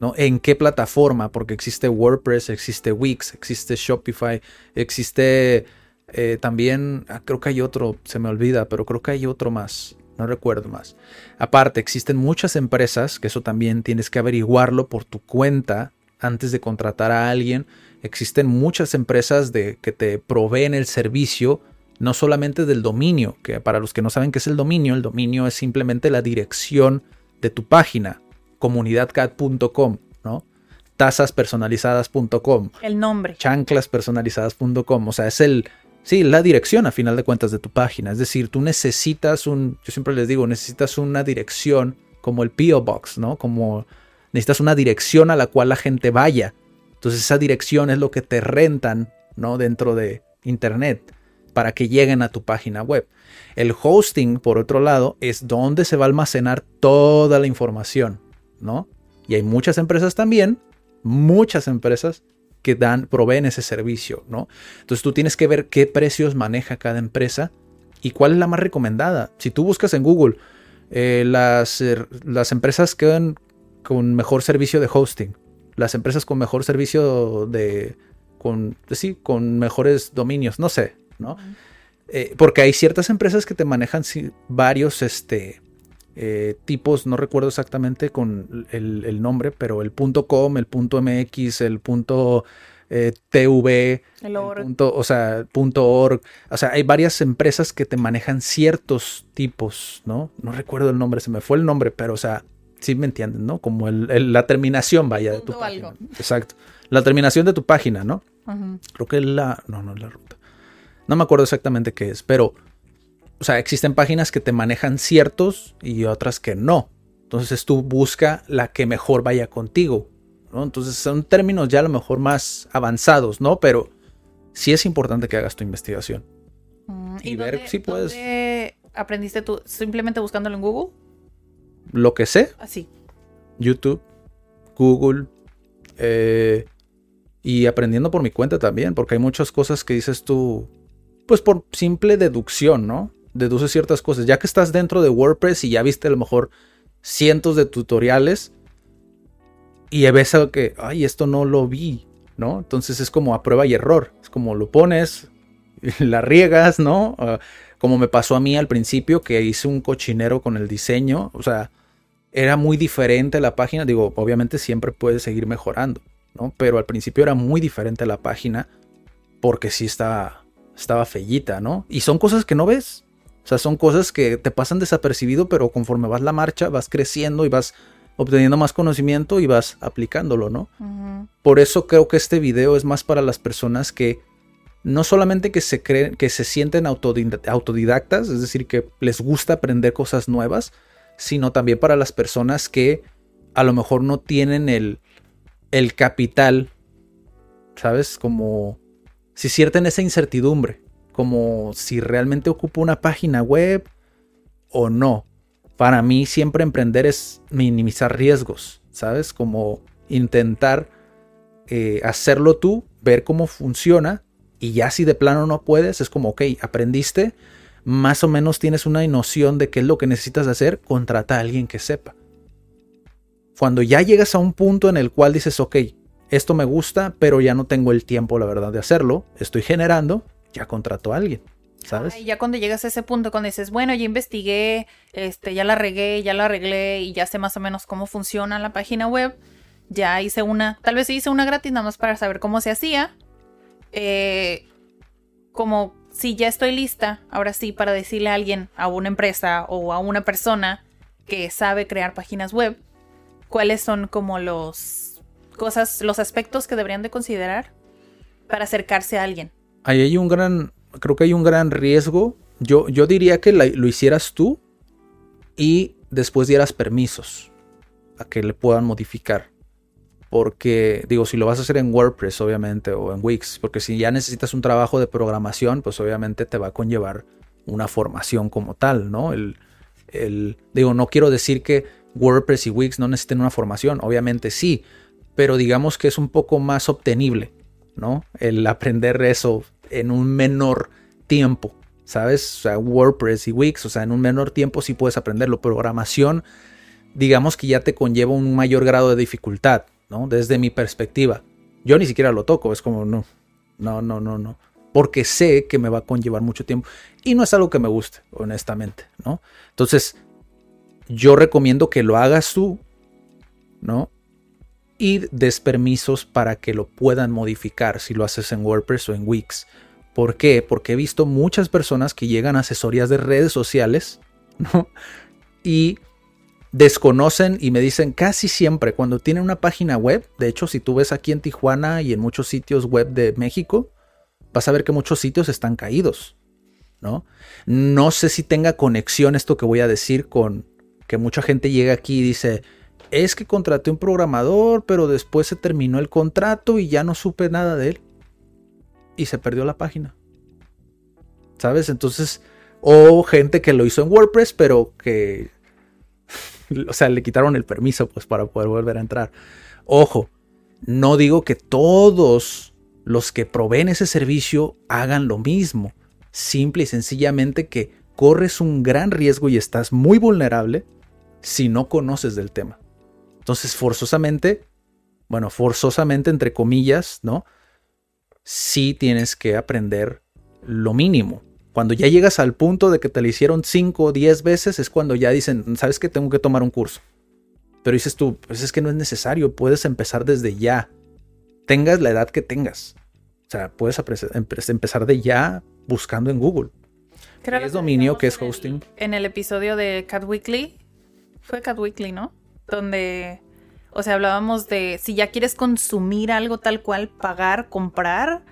¿no? ¿En qué plataforma? Porque existe WordPress, existe Wix, existe Shopify, existe Eh, también ah, creo que hay otro, se me olvida, pero creo que hay otro más. No recuerdo más. Aparte, existen muchas empresas, que eso también tienes que averiguarlo por tu cuenta antes de contratar a alguien. Existen muchas empresas de, que te proveen el servicio, no solamente del dominio, que para los que no saben qué es el dominio, el dominio es simplemente la dirección de tu página, comunidadcat.com, ¿no? tasaspersonalizadas.com.
El nombre.
Chanclaspersonalizadas.com. O sea, es el, sí, la dirección a final de cuentas de tu página. Es decir, tú necesitas un, yo siempre les digo, necesitas una dirección como el PO Box, ¿no? Como necesitas una dirección a la cual la gente vaya. Entonces esa dirección es lo que te rentan, ¿no? Dentro de Internet para que lleguen a tu página web. El hosting, por otro lado, es donde se va a almacenar toda la información, ¿no? Y hay muchas empresas también muchas empresas que dan, proveen ese servicio, ¿no? Entonces tú tienes que ver qué precios maneja cada empresa y cuál es la más recomendada. Si tú buscas en Google eh, las, er, las empresas que dan con mejor servicio de hosting, las empresas con mejor servicio de, con, sí, con mejores dominios, no sé, ¿no? Eh, porque hay ciertas empresas que te manejan varios, este, eh, tipos, no recuerdo exactamente con el, nombre, pero el .com, el .mx, el punto eh, .tv, el o sea, .org, o sea, hay varias empresas que te manejan ciertos tipos, ¿no? No recuerdo el nombre, se me fue el nombre, pero o sea, sí me entienden, ¿no? Como la terminación, vaya, de tu página. Exacto. La terminación de tu página, ¿no? Creo que es la, no, no es la ruta. No me acuerdo exactamente qué es, pero o sea, existen páginas que te manejan ciertos y otras que no. Entonces tú busca la que mejor vaya contigo. ¿no? Entonces son términos ya a lo mejor más avanzados, ¿no? Pero sí es importante que hagas tu investigación.
Mm, y, ver si puedes. aprendiste tú? ¿Simplemente buscándolo en Google?
Lo que sé.
Así.
YouTube, Google. Eh, y aprendiendo por mi cuenta también, porque hay muchas cosas que dices tú, pues por simple deducción, ¿no? deduces ciertas cosas. Ya que estás dentro de WordPress y ya viste a lo mejor cientos de tutoriales y ves algo que, ay, esto no lo vi, ¿no? Entonces es como a prueba y error. Es como lo pones, la riegas, ¿no? Ah, como me pasó a mí al principio que hice un cochinero con el diseño, o sea, era muy diferente la página. Digo, obviamente siempre puedes seguir mejorando, ¿no? Pero al principio era muy diferente la página porque sí estaba, estaba fellita, ¿no? Y son cosas que no ves. O sea, son cosas que te pasan desapercibido, pero conforme vas la marcha, vas creciendo y vas obteniendo más conocimiento y vas aplicándolo, ¿no? Por eso creo que este video es más para las personas que no solamente que se creen, que se sienten autodidactas, es decir, que les gusta aprender cosas nuevas, sino también para las personas que a lo mejor no tienen el, el capital, ¿sabes? Como si sienten esa incertidumbre como si realmente ocupo una página web o no. Para mí siempre emprender es minimizar riesgos, ¿sabes? Como intentar eh, hacerlo tú, ver cómo funciona y ya si de plano no puedes, es como, ok, aprendiste, más o menos tienes una noción de qué es lo que necesitas hacer, contrata a alguien que sepa. Cuando ya llegas a un punto en el cual dices, ok, esto me gusta, pero ya no tengo el tiempo, la verdad, de hacerlo, estoy generando, ya contrató a alguien. ¿Sabes?
ya cuando llegas a ese punto, cuando dices, bueno, ya investigué, este, ya la regué, ya la arreglé y ya sé más o menos cómo funciona la página web, ya hice una, tal vez hice una gratis nada más para saber cómo se hacía. Eh, como si ya estoy lista, ahora sí, para decirle a alguien, a una empresa o a una persona que sabe crear páginas web, cuáles son como los cosas, los aspectos que deberían de considerar para acercarse a alguien
ahí hay un gran, creo que hay un gran riesgo. Yo, yo diría que lo hicieras tú y después dieras permisos a que le puedan modificar. Porque, digo, si lo vas a hacer en WordPress, obviamente, o en Wix, porque si ya necesitas un trabajo de programación, pues obviamente te va a conllevar una formación como tal, ¿no? El, el, digo, no quiero decir que WordPress y Wix no necesiten una formación, obviamente sí, pero digamos que es un poco más obtenible, ¿no? El aprender eso en un menor tiempo, ¿sabes? O sea, WordPress y Wix, o sea, en un menor tiempo sí puedes aprenderlo. Programación, digamos que ya te conlleva un mayor grado de dificultad, ¿no? Desde mi perspectiva. Yo ni siquiera lo toco, es como, no, no, no, no, no. porque sé que me va a conllevar mucho tiempo y no es algo que me guste, honestamente, ¿no? Entonces, yo recomiendo que lo hagas tú, ¿no? Y des permisos para que lo puedan modificar si lo haces en WordPress o en Wix. ¿Por qué? Porque he visto muchas personas que llegan a asesorías de redes sociales, ¿no? Y desconocen y me dicen casi siempre cuando tienen una página web, de hecho si tú ves aquí en Tijuana y en muchos sitios web de México, vas a ver que muchos sitios están caídos, ¿no? No sé si tenga conexión esto que voy a decir con que mucha gente llega aquí y dice, es que contraté un programador, pero después se terminó el contrato y ya no supe nada de él. Y se perdió la página. ¿Sabes? Entonces, o gente que lo hizo en WordPress, pero que o sea, le quitaron el permiso pues para poder volver a entrar. Ojo, no digo que todos los que proveen ese servicio hagan lo mismo. Simple y sencillamente que corres un gran riesgo y estás muy vulnerable si no conoces del tema. Entonces, forzosamente, bueno, forzosamente entre comillas, ¿no? Sí tienes que aprender lo mínimo. Cuando ya llegas al punto de que te lo hicieron 5 o 10 veces, es cuando ya dicen, ¿sabes que Tengo que tomar un curso. Pero dices tú, pues es que no es necesario, puedes empezar desde ya. Tengas la edad que tengas. O sea, puedes empezar de ya buscando en Google.
¿Qué es dominio? ¿Qué es hosting? En el, episodio de Cat Weekly, fue Cat Weekly, ¿no? Donde, o sea, hablábamos de si ya quieres consumir algo tal cual, pagar, comprar,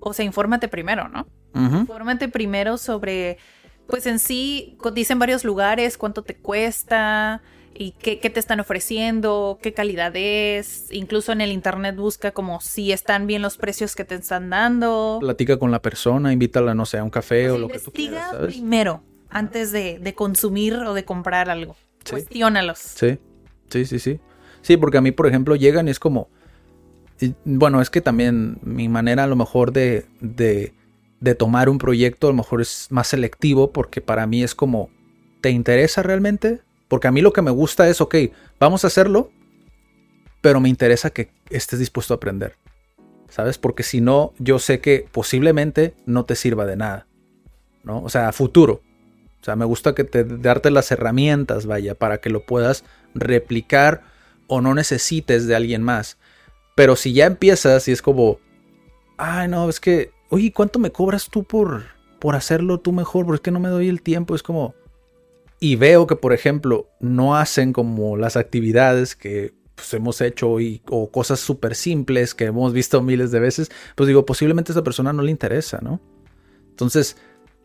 o sea, infórmate primero, ¿no? Infórmate primero sobre, pues en sí, dicen varios lugares, cuánto te cuesta y qué, te están ofreciendo, qué calidad es. Incluso en el internet busca como si están bien los precios que te están dando.
Platica con la persona, invítala, no sé, a un café o lo que tú quieras.
Investiga primero antes de, consumir o de comprar algo. Sí. Cuestiónalos.
Sí, sí, sí, sí. Sí, porque a mí, por ejemplo, llegan y es como. bueno, es que también mi manera a lo mejor de, de de tomar un proyecto a lo mejor es más selectivo porque para mí es como, ¿te interesa realmente? Porque a mí lo que me gusta es, ok, vamos a hacerlo, pero me interesa que estés dispuesto a aprender. ¿Sabes? Porque si no, yo sé que posiblemente no te sirva de nada. ¿No? O sea, futuro. O sea, me gusta que te darte las herramientas, vaya, para que lo puedas replicar o no necesites de alguien más. Pero si ya empiezas y es como, ay, no, es que oye, ¿cuánto me cobras tú por, por hacerlo tú mejor? Porque es que no me doy el tiempo. Es como... Y veo que, por ejemplo, no hacen como las actividades que pues, hemos hecho y, o cosas súper simples que hemos visto miles de veces. Pues digo, posiblemente a esa persona no le interesa, ¿no? Entonces,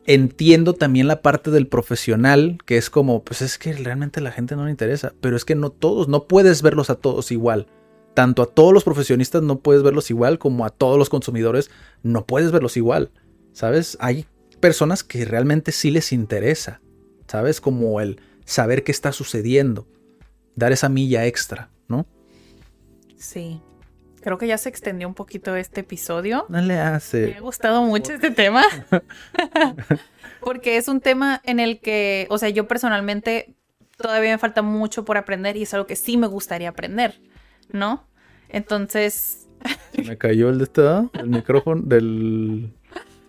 entiendo también la parte del profesional, que es como, pues es que realmente a la gente no le interesa. Pero es que no todos, no puedes verlos a todos igual tanto a todos los profesionistas no puedes verlos igual como a todos los consumidores no puedes verlos igual. ¿Sabes? Hay personas que realmente sí les interesa. ¿Sabes? Como el saber qué está sucediendo. Dar esa milla extra, ¿no?
Sí. Creo que ya se extendió un poquito este episodio.
No le hace.
Me ha gustado mucho este tema. Porque es un tema en el que, o sea, yo personalmente todavía me falta mucho por aprender y es algo que sí me gustaría aprender. ¿No? Entonces...
Me cayó el de esta, el micrófono del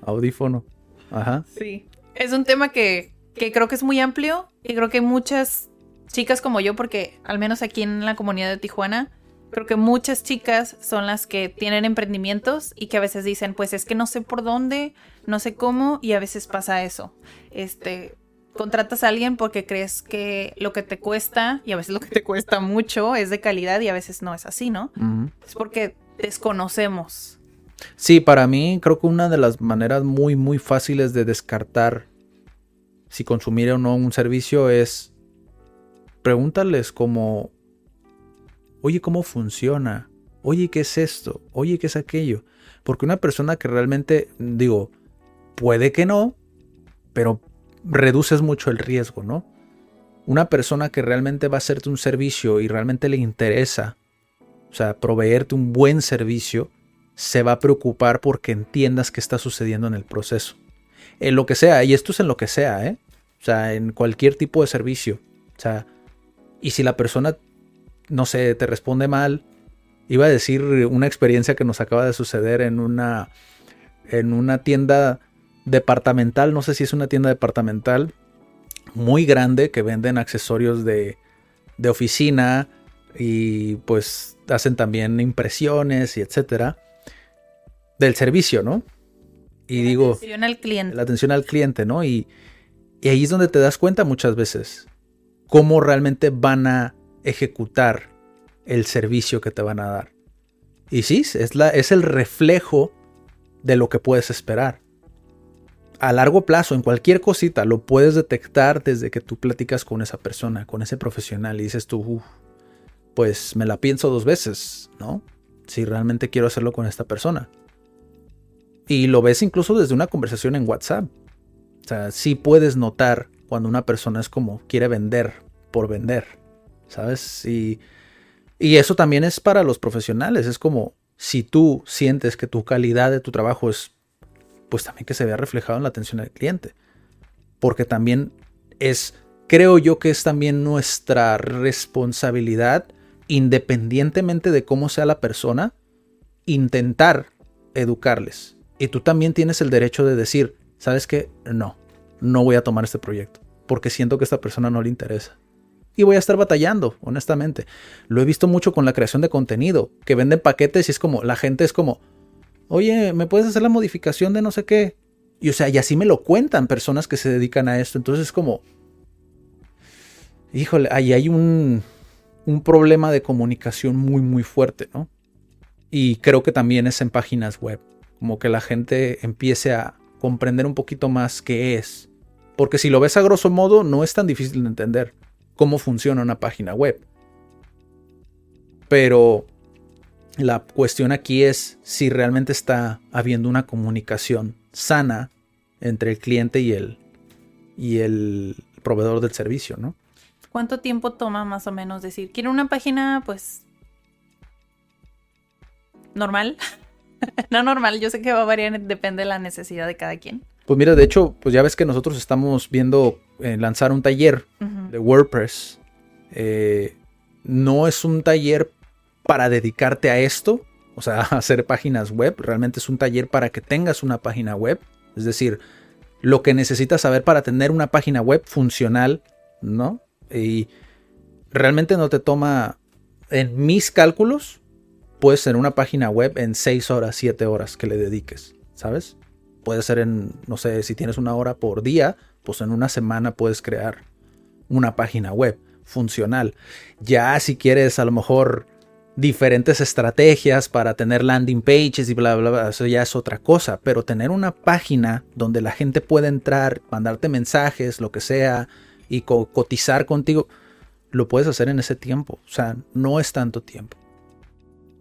audífono. Ajá.
Sí. Es un tema que, que creo que es muy amplio y creo que muchas chicas como yo, porque al menos aquí en la comunidad de Tijuana, creo que muchas chicas son las que tienen emprendimientos y que a veces dicen, pues es que no sé por dónde, no sé cómo, y a veces pasa eso. Este, contratas a alguien porque crees que lo que te cuesta, y a veces lo que te cuesta mucho, es de calidad y a veces no es así, ¿no? Es porque desconocemos.
Sí, para mí creo que una de las maneras muy, muy fáciles de descartar si consumir o no un servicio es pregúntales como, oye, ¿cómo funciona? Oye, ¿qué es esto? Oye, ¿qué es aquello? Porque una persona que realmente, digo, puede que no, pero reduces mucho el riesgo, ¿no? Una persona que realmente va a hacerte un servicio y realmente le interesa, o sea, proveerte un buen servicio, se va a preocupar porque entiendas qué está sucediendo en el proceso. En lo que sea, y esto es en lo que sea, ¿eh? O sea, en cualquier tipo de servicio. O sea, y si la persona, no sé, te responde mal, iba a decir una experiencia que nos acaba de suceder en una en una tienda departamental, no sé si es una tienda departamental muy grande que venden accesorios de, de oficina y pues hacen también impresiones y etcétera del servicio, ¿no? Y digo...
La atención al cliente.
La atención al cliente, ¿no? Y, y ahí es donde te das cuenta muchas veces cómo realmente van a ejecutar el servicio que te van a dar. Y sí, es, la, es el reflejo de lo que puedes esperar. A largo plazo, en cualquier cosita, lo puedes detectar desde que tú platicas con esa persona, con ese profesional, y dices tú, pues me la pienso dos veces, ¿no? Si realmente quiero hacerlo con esta persona. Y lo ves incluso desde una conversación en WhatsApp. O sea, sí puedes notar cuando una persona es como quiere vender por vender, ¿sabes? Y, y eso también es para los profesionales. Es como si tú sientes que tu calidad de tu trabajo es, pues también que se vea reflejado en la atención al cliente. Porque también es, creo yo que es también nuestra responsabilidad, independientemente de cómo sea la persona, intentar educarles. Y tú también tienes el derecho de decir, ¿sabes qué? No, no voy a tomar este proyecto, porque siento que esta persona no le interesa. Y voy a estar batallando, honestamente. Lo he visto mucho con la creación de contenido, que venden paquetes y es como, la gente es como, oye, ¿me puedes hacer la modificación de no sé qué? Y o sea, y así me lo cuentan personas que se dedican a esto. Entonces es como, híjole, ahí hay un, un problema de comunicación muy, muy fuerte, ¿no? Y creo que también es en páginas web como que la gente empiece a comprender un poquito más qué es. Porque si lo ves a grosso modo, no es tan difícil de entender cómo funciona una página web. Pero la cuestión aquí es si realmente está habiendo una comunicación sana entre el cliente y el, y el proveedor del servicio, ¿no?
¿Cuánto tiempo toma más o menos decir, quiero una página pues normal? no normal, yo sé que va a variar, depende de la necesidad de cada quien.
Pues mira, de hecho, pues ya ves que nosotros estamos viendo eh, lanzar un taller de WordPress. Eh, no es un taller para dedicarte a esto, o sea, hacer páginas web. Realmente es un taller para que tengas una página web. Es decir, lo que necesitas saber para tener una página web funcional, ¿no? Y realmente no te toma, en mis cálculos, puedes ser una página web en 6 horas, 7 horas que le dediques, ¿sabes? Puede ser en, no sé, si tienes una hora por día, pues en una semana puedes crear una página web funcional. Ya si quieres a lo mejor diferentes estrategias para tener landing pages y bla, bla, bla, eso ya es otra cosa, pero tener una página donde la gente puede entrar, mandarte mensajes, lo que sea, y cotizar contigo, lo puedes hacer en ese tiempo. O sea, no es tanto tiempo.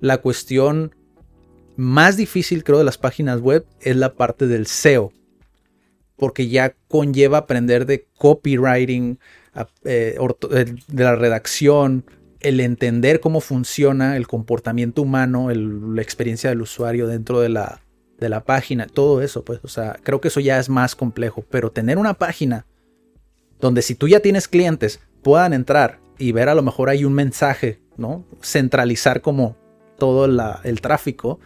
La cuestión más difícil, creo, de las páginas web es la parte del SEO. Porque ya conlleva aprender de copywriting, eh, eh, de la redacción, el entender cómo funciona el comportamiento humano, la experiencia del usuario dentro de la, de la página, todo eso, pues, o sea, creo que eso ya es más complejo. Pero tener una página donde si tú ya tienes clientes puedan entrar y ver a lo mejor hay un mensaje, ¿no? Centralizar como todo el tráfico,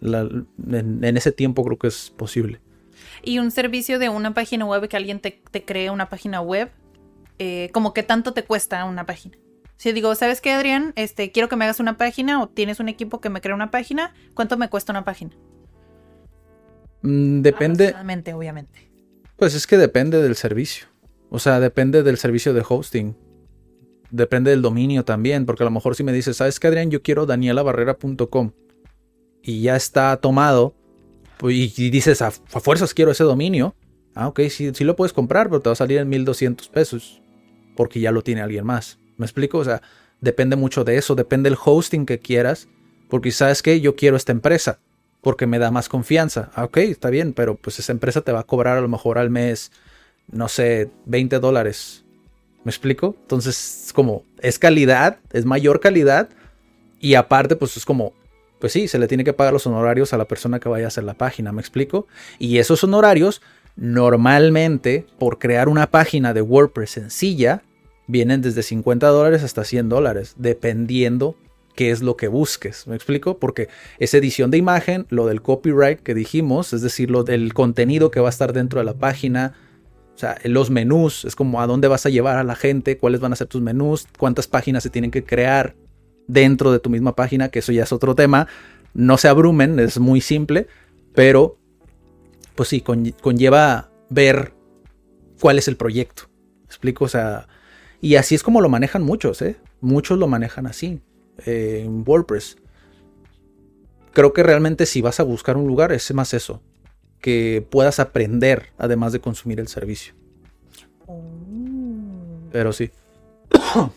en, ese tiempo creo que es posible.
Y un servicio de una página web, que alguien te, cree una página web, eh, como que tanto te cuesta una página. Si digo, ¿sabes qué, Adrián? Este, quiero que me hagas una página o tienes un equipo que me crea una página, ¿cuánto me cuesta una página?
Mm, depende.
obviamente.
Pues es que depende del servicio. O sea, depende del servicio de hosting depende del dominio también, porque a lo mejor si me dices, ¿sabes qué, Adrián? Yo quiero danielabarrera.com y ya está tomado pues, y, dices, a, fuerzas quiero ese dominio. Ah, ok, sí, sí lo puedes comprar, pero te va a salir en 1200 pesos porque ya lo tiene alguien más. ¿Me explico? O sea, depende mucho de eso, depende del hosting que quieras, porque sabes que yo quiero esta empresa porque me da más confianza. Ah, ok, está bien, pero pues esa empresa te va a cobrar a lo mejor al mes, no sé, 20 dólares ¿Me explico? Entonces, como es calidad, es mayor calidad y aparte, pues es como, pues sí, se le tiene que pagar los honorarios a la persona que vaya a hacer la página, ¿me explico? Y esos honorarios, normalmente, por crear una página de WordPress sencilla, vienen desde 50 dólares hasta 100 dólares, dependiendo qué es lo que busques. ¿Me explico? Porque es edición de imagen, lo del copyright que dijimos, es decir, lo del contenido que va a estar dentro de la página. O sea, los menús, es como a dónde vas a llevar a la gente, cuáles van a ser tus menús, cuántas páginas se tienen que crear dentro de tu misma página, que eso ya es otro tema. No se abrumen, es muy simple, pero pues sí, conlleva ver cuál es el proyecto. ¿Me explico? O sea, y así es como lo manejan muchos, ¿eh? Muchos lo manejan así eh, en WordPress. Creo que realmente si vas a buscar un lugar es más eso, que puedas aprender además de consumir el servicio. Oh. Pero sí.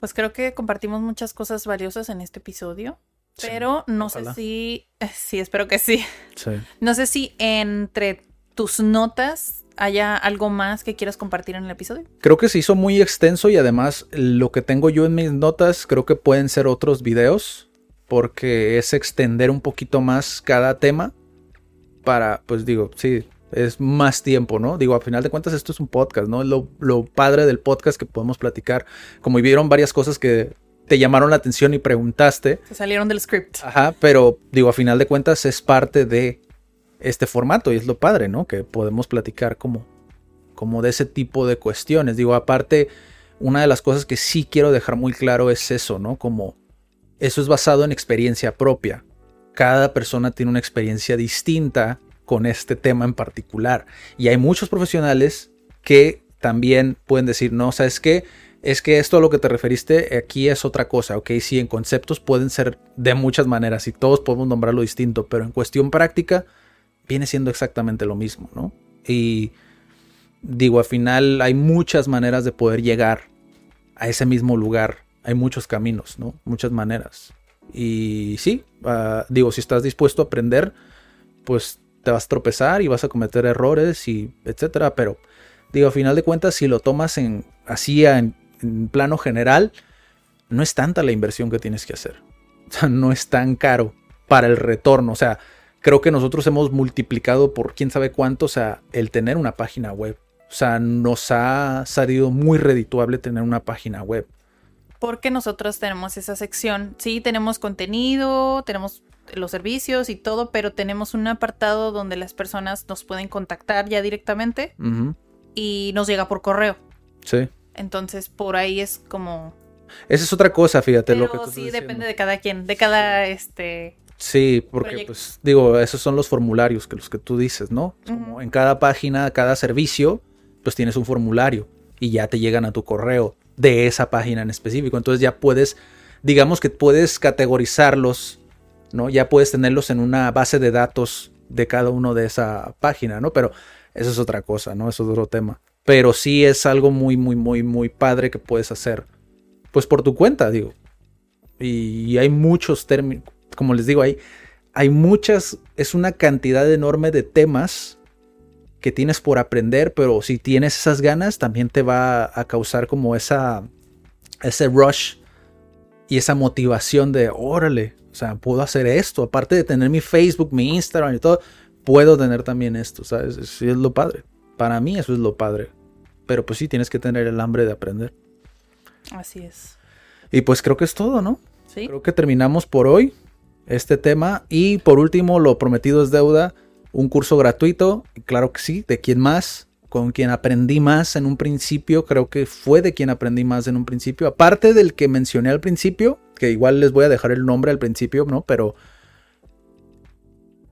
Pues creo que compartimos muchas cosas valiosas en este episodio. Pero no sé si. Sí, espero que sí. sí. No sé si entre tus notas haya algo más que quieras compartir en el episodio.
Creo que se hizo muy extenso y además lo que tengo yo en mis notas creo que pueden ser otros videos porque es extender un poquito más cada tema para, pues digo, sí, es más tiempo, ¿no? Digo, a final de cuentas esto es un podcast, ¿no? Lo, lo padre del podcast que podemos platicar. Como vieron varias cosas que te llamaron la atención y preguntaste.
Se salieron del script.
Ajá, pero digo, a final de cuentas es parte de este formato y es lo padre, ¿no? Que podemos platicar como, como de ese tipo de cuestiones. Digo, aparte, una de las cosas que sí quiero dejar muy claro es eso, ¿no? Como eso es basado en experiencia propia. Cada persona tiene una experiencia distinta con este tema en particular. Y hay muchos profesionales que también pueden decir, no, ¿sabes qué? Es que esto a lo que te referiste aquí es otra cosa, ok, sí, en conceptos pueden ser de muchas maneras y todos podemos nombrarlo distinto, pero en cuestión práctica, viene siendo exactamente lo mismo, ¿no? Y digo, al final hay muchas maneras de poder llegar a ese mismo lugar. Hay muchos caminos, ¿no? Muchas maneras. Y sí, ah, digo, si estás dispuesto a aprender, pues te vas a tropezar y vas a cometer errores y etcétera. Pero digo, a final de cuentas, si lo tomas en así en, en plano general, no es tanta la inversión que tienes que hacer. O sea, no es tan caro para el retorno. O sea, creo que nosotros hemos multiplicado por quién sabe cuánto, o sea, el tener una página web. O sea, nos ha salido muy redituable tener una página web.
Porque nosotros tenemos esa sección. Sí, tenemos contenido, tenemos los servicios y todo, pero tenemos un apartado donde las personas nos pueden contactar ya directamente y nos llega por correo.
Sí.
Entonces, por ahí es como...
Esa es otra cosa, fíjate lo que tú
Sí, depende de cada quien, de cada este
Sí, porque pues digo, esos son los formularios que los que tú dices, ¿no? Como en cada página, cada servicio, pues tienes un formulario y ya te llegan a tu correo de esa página en específico. Entonces ya puedes, digamos que puedes categorizarlos, ¿no? Ya puedes tenerlos en una base de datos de cada uno de esa página, ¿no? Pero eso es otra cosa, ¿no? Eso es otro tema. Pero sí es algo muy, muy, muy, muy padre que puedes hacer, pues por tu cuenta, digo. Y hay muchos términos como les digo, hay, hay muchas, es una cantidad enorme de temas que tienes por aprender, pero si tienes esas ganas, también te va a causar como esa, ese rush y esa motivación de, órale, o sea, puedo hacer esto, aparte de tener mi Facebook, mi Instagram y todo, puedo tener también esto, ¿sabes? Eso es lo padre. Para mí eso es lo padre. Pero pues sí, tienes que tener el hambre de aprender.
Así es.
Y pues creo que es todo, ¿no?
Sí.
Creo que terminamos por hoy este tema. Y por último, lo prometido es deuda, un curso gratuito, claro que sí, de quién más, con quien aprendí más en un principio, creo que fue de quien aprendí más en un principio, aparte del que mencioné al principio, que igual les voy a dejar el nombre al principio, ¿no? Pero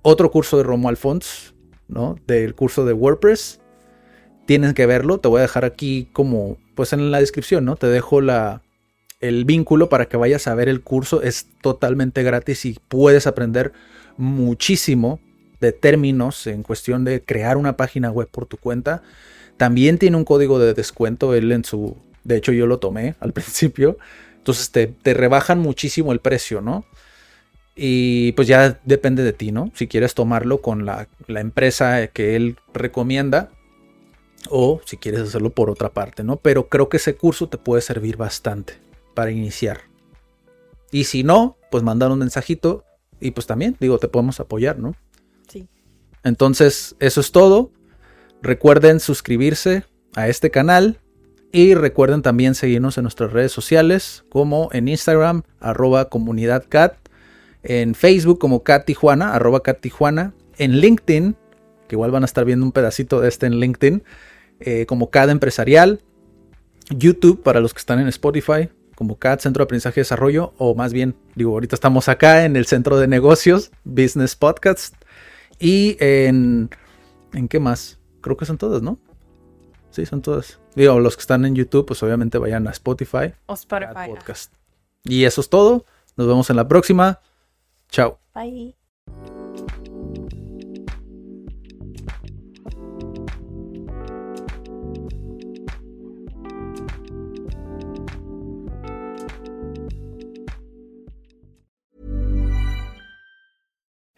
otro curso de Romo Alfons, ¿no? Del curso de WordPress. Tienen que verlo, te voy a dejar aquí como, pues en la descripción, ¿no? Te dejo la, el vínculo para que vayas a ver el curso. Es totalmente gratis y puedes aprender muchísimo de términos en cuestión de crear una página web por tu cuenta. También tiene un código de descuento, él en su... De hecho yo lo tomé al principio. Entonces te, rebajan muchísimo el precio, ¿no? Y pues ya depende de ti, ¿no? Si quieres tomarlo con la, la, empresa que él recomienda o si quieres hacerlo por otra parte, ¿no? Pero creo que ese curso te puede servir bastante para iniciar. Y si no, pues mandar un mensajito y pues también, digo, te podemos apoyar, ¿no?
Sí.
Entonces, eso es todo. Recuerden suscribirse a este canal Y recuerden también seguirnos en nuestras redes sociales, como en Instagram, arroba comunidad cat, en Facebook como Cat Tijuana, arroba Cat Tijuana, en LinkedIn, que igual van a estar viendo un pedacito de este en LinkedIn, eh, como CAD Empresarial, YouTube para los que están en Spotify, como CAD Centro de Aprendizaje y Desarrollo, o más bien, digo, ahorita estamos acá en el Centro de Negocios, Business Podcast, y en... ¿En qué más? Creo que son todas, ¿no? Sí, son todas. Digo, los que están en YouTube, pues obviamente vayan a Spotify.
O Spotify.
Podcast. Y eso es todo. Nos vemos en la próxima. Chao.
Bye.